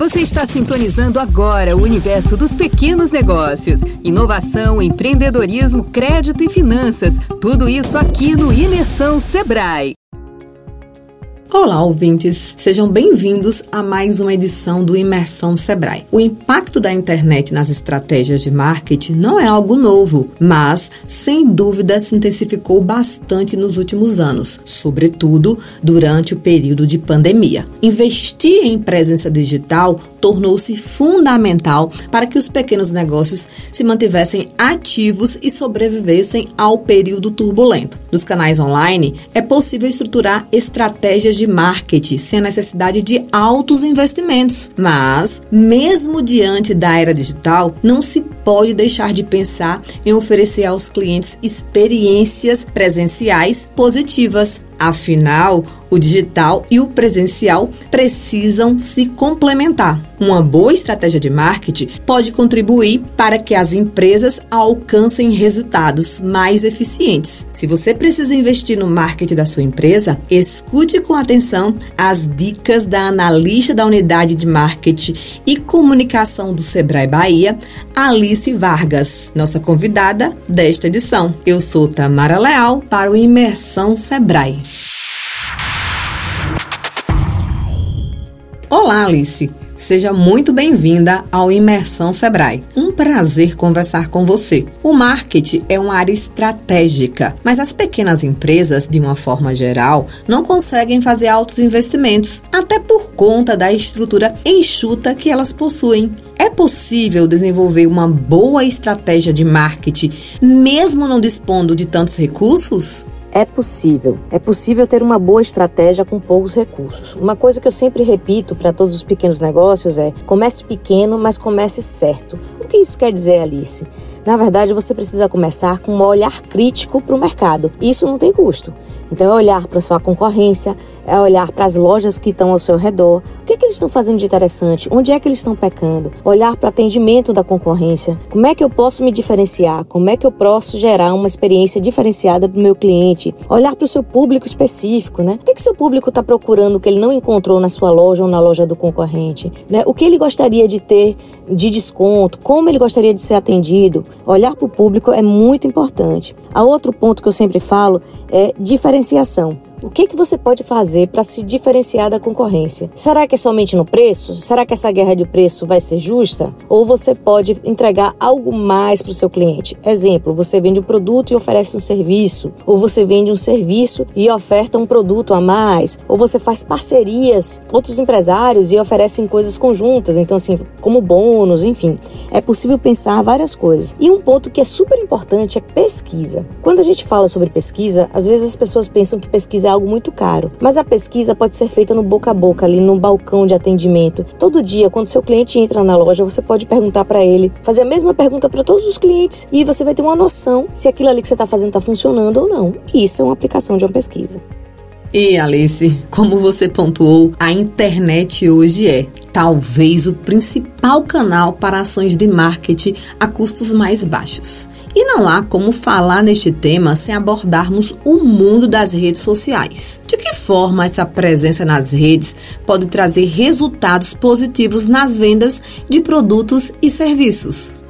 Você está sintonizando agora o universo dos pequenos negócios. Inovação, empreendedorismo, crédito e finanças. Tudo isso aqui no Imersão Sebrae. Olá, ouvintes! Sejam bem-vindos a mais uma edição do Imersão Sebrae. O impacto da internet nas estratégias de marketing não é algo novo, mas, sem dúvida, se intensificou bastante nos últimos anos, sobretudo durante o período de pandemia. Investir em presença digital tornou-se fundamental para que os pequenos negócios se mantivessem ativos e sobrevivessem ao período turbulento. Nos canais online, é possível estruturar estratégias de marketing sem a necessidade de altos investimentos. Mas, mesmo diante da era digital, não se pode deixar de pensar em oferecer aos clientes experiências presenciais positivas. Afinal, o digital e o presencial precisam se complementar. Uma boa estratégia de marketing pode contribuir para que as empresas alcancem resultados mais eficientes. Se você precisa investir no marketing da sua empresa, escute com atenção as dicas da analista da unidade de marketing e comunicação do Sebrae Bahia, Alice Vargas, nossa convidada desta edição. Eu sou Tamara Leal para o Imersão Sebrae. Olá, Alice. Seja muito bem-vinda ao Imersão Sebrae. Um prazer conversar com você. O marketing é uma área estratégica, mas as pequenas empresas, de uma forma geral, não conseguem fazer altos investimentos, até por conta da estrutura enxuta que elas possuem. É possível desenvolver uma boa estratégia de marketing mesmo não dispondo de tantos recursos? É possível. É possível ter uma boa estratégia com poucos recursos. Uma coisa que eu sempre repito para todos os pequenos negócios é: comece pequeno, mas comece certo. Que isso quer dizer, Alice? Na verdade, você precisa começar com um olhar crítico para o mercado. Isso não tem custo. Então, é olhar para sua concorrência, é olhar para as lojas que estão ao seu redor. O que, é que eles estão fazendo de interessante? Onde é que eles estão pecando? Olhar para o atendimento da concorrência. Como é que eu posso me diferenciar? Como é que eu posso gerar uma experiência diferenciada para o meu cliente? Olhar para o seu público específico, né? O que, é que seu público está procurando que ele não encontrou na sua loja ou na loja do concorrente? Né? O que ele gostaria de ter de desconto? Como ele gostaria de ser atendido? Olhar para o público é muito importante. A outro ponto que eu sempre falo é diferenciação. O que, que você pode fazer para se diferenciar da concorrência? Será que é somente no preço? Será que essa guerra de preço vai ser justa? Ou você pode entregar algo mais para o seu cliente? Exemplo, você vende um produto e oferece um serviço, ou você vende um serviço e oferta um produto a mais, ou você faz parcerias, outros empresários e oferecem coisas conjuntas, então assim, como bônus, enfim. É possível pensar várias coisas. E um ponto que é super importante é pesquisa. Quando a gente fala sobre pesquisa, às vezes as pessoas pensam que pesquisa algo muito caro. Mas a pesquisa pode ser feita no boca a boca, ali no balcão de atendimento. Todo dia, quando seu cliente entra na loja, você pode perguntar para ele, fazer a mesma pergunta para todos os clientes e você vai ter uma noção se aquilo ali que você está fazendo está funcionando ou não. Isso é uma aplicação de uma pesquisa. E Alice, como você pontuou, a internet hoje é talvez o principal canal para ações de marketing a custos mais baixos. E não há como falar neste tema sem abordarmos o mundo das redes sociais. De que forma essa presença nas redes pode trazer resultados positivos nas vendas de produtos e serviços?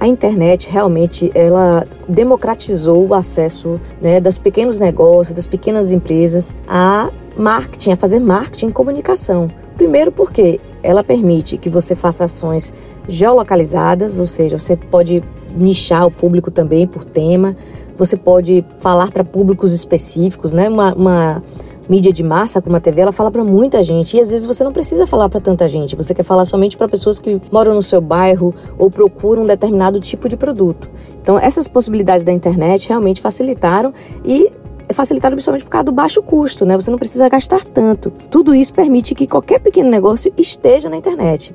A internet realmente ela democratizou o acesso né, das pequenos negócios, das pequenas empresas a marketing, a fazer marketing e comunicação. Primeiro porque ela permite que você faça ações geolocalizadas, ou seja, você pode nichar o público também por tema, você pode falar para públicos específicos, né? Uma, uma, mídia de massa como a TV, ela fala para muita gente e às vezes você não precisa falar para tanta gente, você quer falar somente para pessoas que moram no seu bairro ou procuram um determinado tipo de produto. Então, essas possibilidades da internet realmente facilitaram e facilitado principalmente por causa do baixo custo, né? Você não precisa gastar tanto. Tudo isso permite que qualquer pequeno negócio esteja na internet.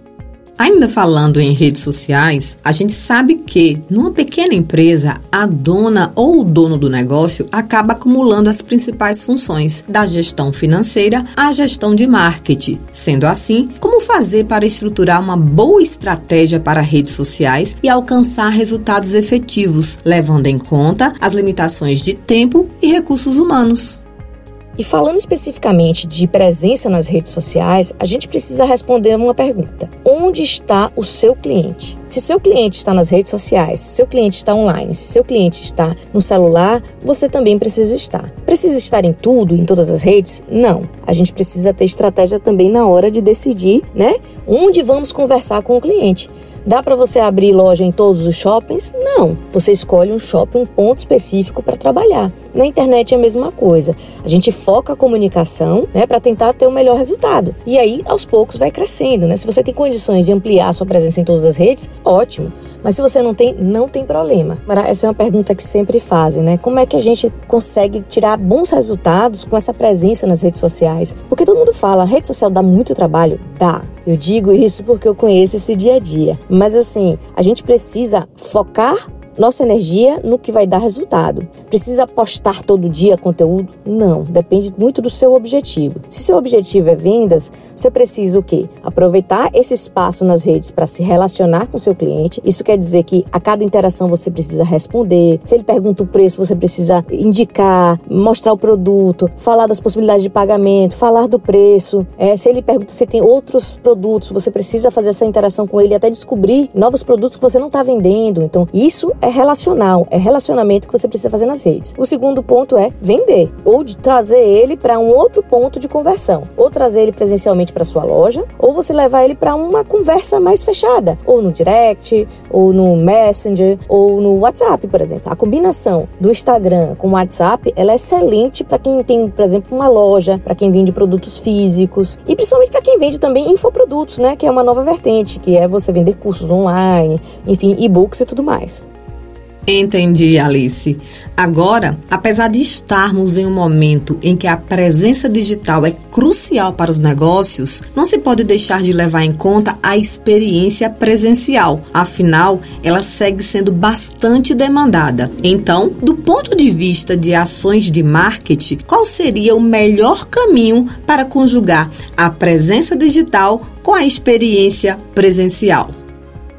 Ainda falando em redes sociais, a gente sabe que numa pequena empresa, a dona ou o dono do negócio acaba acumulando as principais funções, da gestão financeira à gestão de marketing. Sendo assim, como fazer para estruturar uma boa estratégia para redes sociais e alcançar resultados efetivos, levando em conta as limitações de tempo e recursos humanos? E falando especificamente de presença nas redes sociais, a gente precisa responder uma pergunta: onde está o seu cliente? Se seu cliente está nas redes sociais, se seu cliente está online, se seu cliente está no celular, você também precisa estar. Precisa estar em tudo, em todas as redes? Não. A gente precisa ter estratégia também na hora de decidir, né? Onde vamos conversar com o cliente. Dá para você abrir loja em todos os shoppings? Não. Você escolhe um shopping, um ponto específico para trabalhar. Na internet é a mesma coisa. A gente foca a comunicação, né, para tentar ter o melhor resultado. E aí, aos poucos, vai crescendo, né? Se você tem condições de ampliar sua presença em todas as redes, ótimo. Mas se você não tem, não tem problema. Essa é uma pergunta que sempre fazem, né? Como é que a gente consegue tirar bons resultados com essa presença nas redes sociais? Porque todo mundo fala, a rede social dá muito trabalho? Dá. Eu digo isso porque eu conheço esse dia a dia. Mas assim, a gente precisa focar nossa energia no que vai dar resultado. Precisa postar todo dia conteúdo? Não, depende muito do seu objetivo. Se seu objetivo é vendas, você precisa o quê? Aproveitar esse espaço nas redes para se relacionar com seu cliente. Isso quer dizer que a cada interação você precisa responder. Se ele pergunta o preço, você precisa indicar, mostrar o produto, falar das possibilidades de pagamento, falar do preço. É, se ele pergunta se tem outros produtos, você precisa fazer essa interação com ele até descobrir novos produtos que você não está vendendo. Então, isso é é relacional, é relacionamento que você precisa fazer nas redes. O segundo ponto é vender, ou de trazer ele para um outro ponto de conversão, ou trazer ele presencialmente para sua loja, ou você levar ele para uma conversa mais fechada, ou no direct, ou no Messenger, ou no WhatsApp, por exemplo. A combinação do Instagram com o WhatsApp, ela é excelente para quem tem, por exemplo, uma loja, para quem vende produtos físicos e principalmente para quem vende também infoprodutos, né, que é uma nova vertente, que é você vender cursos online, enfim, e-books e tudo mais. Entendi, Alice. Agora, apesar de estarmos em um momento em que a presença digital é crucial para os negócios, não se pode deixar de levar em conta a experiência presencial. Afinal, ela segue sendo bastante demandada. Então, do ponto de vista de ações de marketing, qual seria o melhor caminho para conjugar a presença digital com a experiência presencial?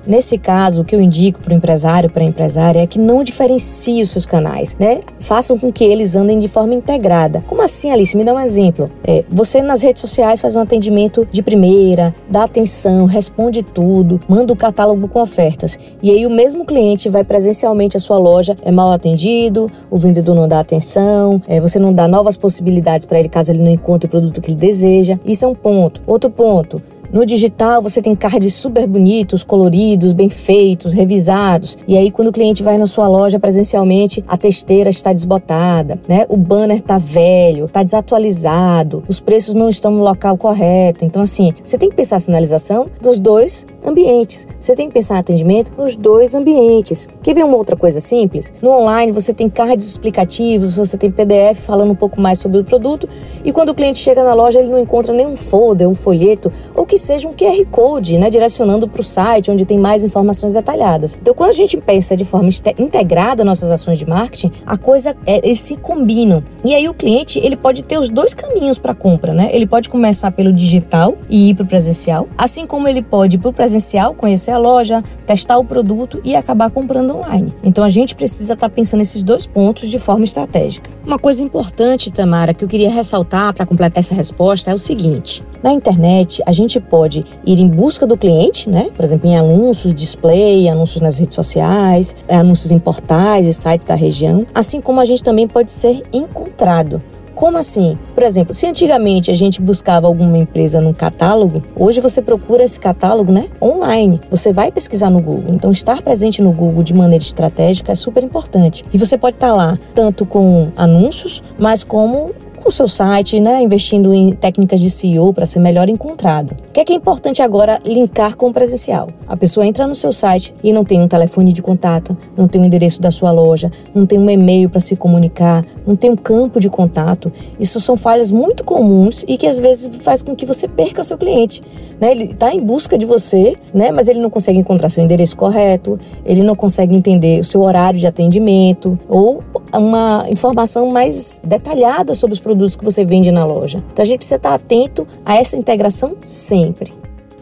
Nesse caso, o que eu indico para o empresário, para a empresária, é que não diferencie os seus canais, né? Façam com que eles andem de forma integrada. Como assim, Alice? Me dá um exemplo. É, você nas redes sociais faz um atendimento de primeira, dá atenção, responde tudo, manda o catálogo com ofertas. E aí o mesmo cliente vai presencialmente à sua loja, é mal atendido, o vendedor não dá atenção, é, você não dá novas possibilidades para ele caso ele não encontre o produto que ele deseja. Isso é um ponto. Outro ponto no digital você tem cards super bonitos, coloridos, bem feitos, revisados. E aí quando o cliente vai na sua loja presencialmente, a testeira está desbotada, né? O banner está velho, está desatualizado, os preços não estão no local correto. Então assim, você tem que pensar a sinalização dos dois ambientes. Você tem que pensar atendimento nos dois ambientes. Quer ver uma outra coisa simples? No online você tem cards explicativos, você tem PDF falando um pouco mais sobre o produto e quando o cliente chega na loja ele não encontra nenhum folder, um folheto ou que seja um QR Code, né, direcionando para o site onde tem mais informações detalhadas. Então, quando a gente pensa de forma integrada nossas ações de marketing, a coisa é, eles se combinam. E aí o cliente ele pode ter os dois caminhos para compra, né? Ele pode começar pelo digital e ir para o presencial, assim como ele pode ir para o presencial, conhecer a loja, testar o produto e acabar comprando online. Então, a gente precisa estar tá pensando nesses dois pontos de forma estratégica. Uma coisa importante, Tamara, que eu queria ressaltar para completar essa resposta é o seguinte: na internet, a gente pode ir em busca do cliente, né? Por exemplo, em anúncios, display, anúncios nas redes sociais, é, anúncios em portais e sites da região, assim como a gente também pode ser encontrado. Como assim? Por exemplo, se antigamente a gente buscava alguma empresa no catálogo, hoje você procura esse catálogo, né, online. Você vai pesquisar no Google. Então, estar presente no Google de maneira estratégica é super importante. E você pode estar lá tanto com anúncios, mas como com o seu site, né, investindo em técnicas de SEO para ser melhor encontrado. O que é, que é importante agora linkar com o presencial? A pessoa entra no seu site e não tem um telefone de contato, não tem o um endereço da sua loja, não tem um e-mail para se comunicar, não tem um campo de contato. Isso são falhas muito comuns e que às vezes faz com que você perca seu cliente. Né? Ele está em busca de você, né, mas ele não consegue encontrar seu endereço correto, ele não consegue entender o seu horário de atendimento ou uma informação mais detalhada sobre os produtos que você vende na loja. Então a gente precisa estar atento a essa integração sempre.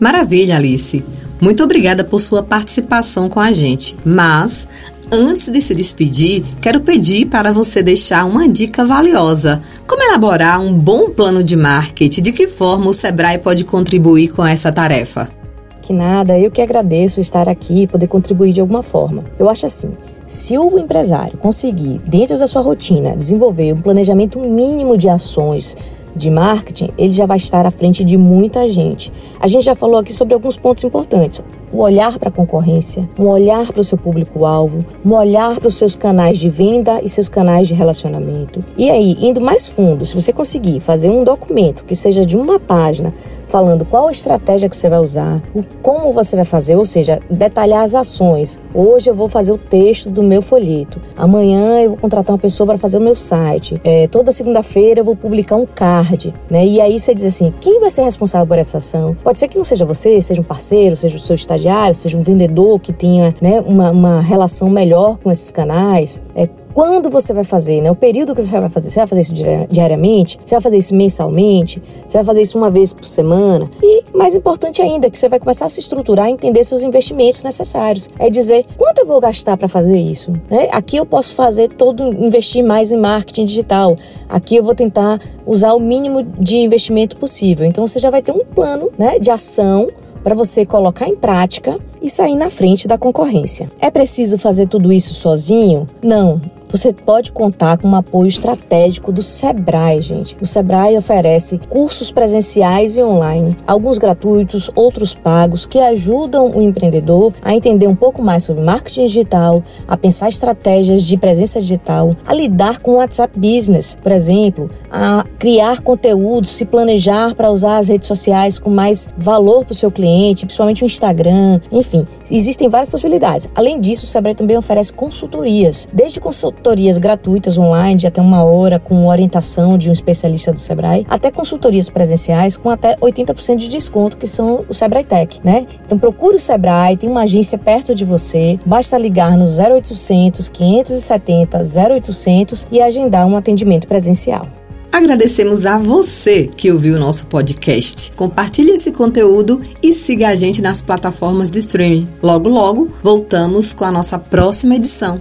Maravilha, Alice. Muito obrigada por sua participação com a gente. Mas Antes de se despedir, quero pedir para você deixar uma dica valiosa. Como elaborar um bom plano de marketing? De que forma o Sebrae pode contribuir com essa tarefa? Que nada, eu que agradeço estar aqui e poder contribuir de alguma forma. Eu acho assim. Se o empresário conseguir, dentro da sua rotina, desenvolver um planejamento mínimo de ações de marketing, ele já vai estar à frente de muita gente. A gente já falou aqui sobre alguns pontos importantes um olhar para a concorrência, um olhar para o seu público-alvo, um olhar para os seus canais de venda e seus canais de relacionamento. E aí, indo mais fundo, se você conseguir fazer um documento que seja de uma página, falando qual a estratégia que você vai usar, o como você vai fazer, ou seja, detalhar as ações. Hoje eu vou fazer o texto do meu folheto. Amanhã eu vou contratar uma pessoa para fazer o meu site. É, toda segunda-feira eu vou publicar um card, né? E aí você diz assim, quem vai ser responsável por essa ação? Pode ser que não seja você, seja um parceiro, seja o seu estagiário, seja um vendedor que tenha né, uma, uma relação melhor com esses canais. É, quando você vai fazer, né? O período que você vai fazer. Você vai fazer isso diariamente? Você vai fazer isso mensalmente? Você vai fazer isso uma vez por semana? E mais importante ainda, que você vai começar a se estruturar entender seus investimentos necessários. É dizer quanto eu vou gastar para fazer isso, né? Aqui eu posso fazer todo investir mais em marketing digital. Aqui eu vou tentar usar o mínimo de investimento possível. Então você já vai ter um plano, né, de ação para você colocar em prática e sair na frente da concorrência. É preciso fazer tudo isso sozinho? Não, você pode contar com um apoio estratégico do Sebrae, gente. O Sebrae oferece cursos presenciais e online, alguns gratuitos, outros pagos, que ajudam o empreendedor a entender um pouco mais sobre marketing digital, a pensar estratégias de presença digital, a lidar com o WhatsApp Business, por exemplo, a criar conteúdos, se planejar para usar as redes sociais com mais valor para o seu cliente, principalmente o Instagram, enfim, existem várias possibilidades. Além disso, o Sebrae também oferece consultorias, desde consultorias consultorias gratuitas online de até uma hora com orientação de um especialista do Sebrae, até consultorias presenciais com até 80% de desconto, que são o Sebrae Tech, né? Então procure o Sebrae, tem uma agência perto de você, basta ligar no 0800 570 0800 e agendar um atendimento presencial. Agradecemos a você que ouviu o nosso podcast. Compartilhe esse conteúdo e siga a gente nas plataformas de streaming. Logo, logo, voltamos com a nossa próxima edição.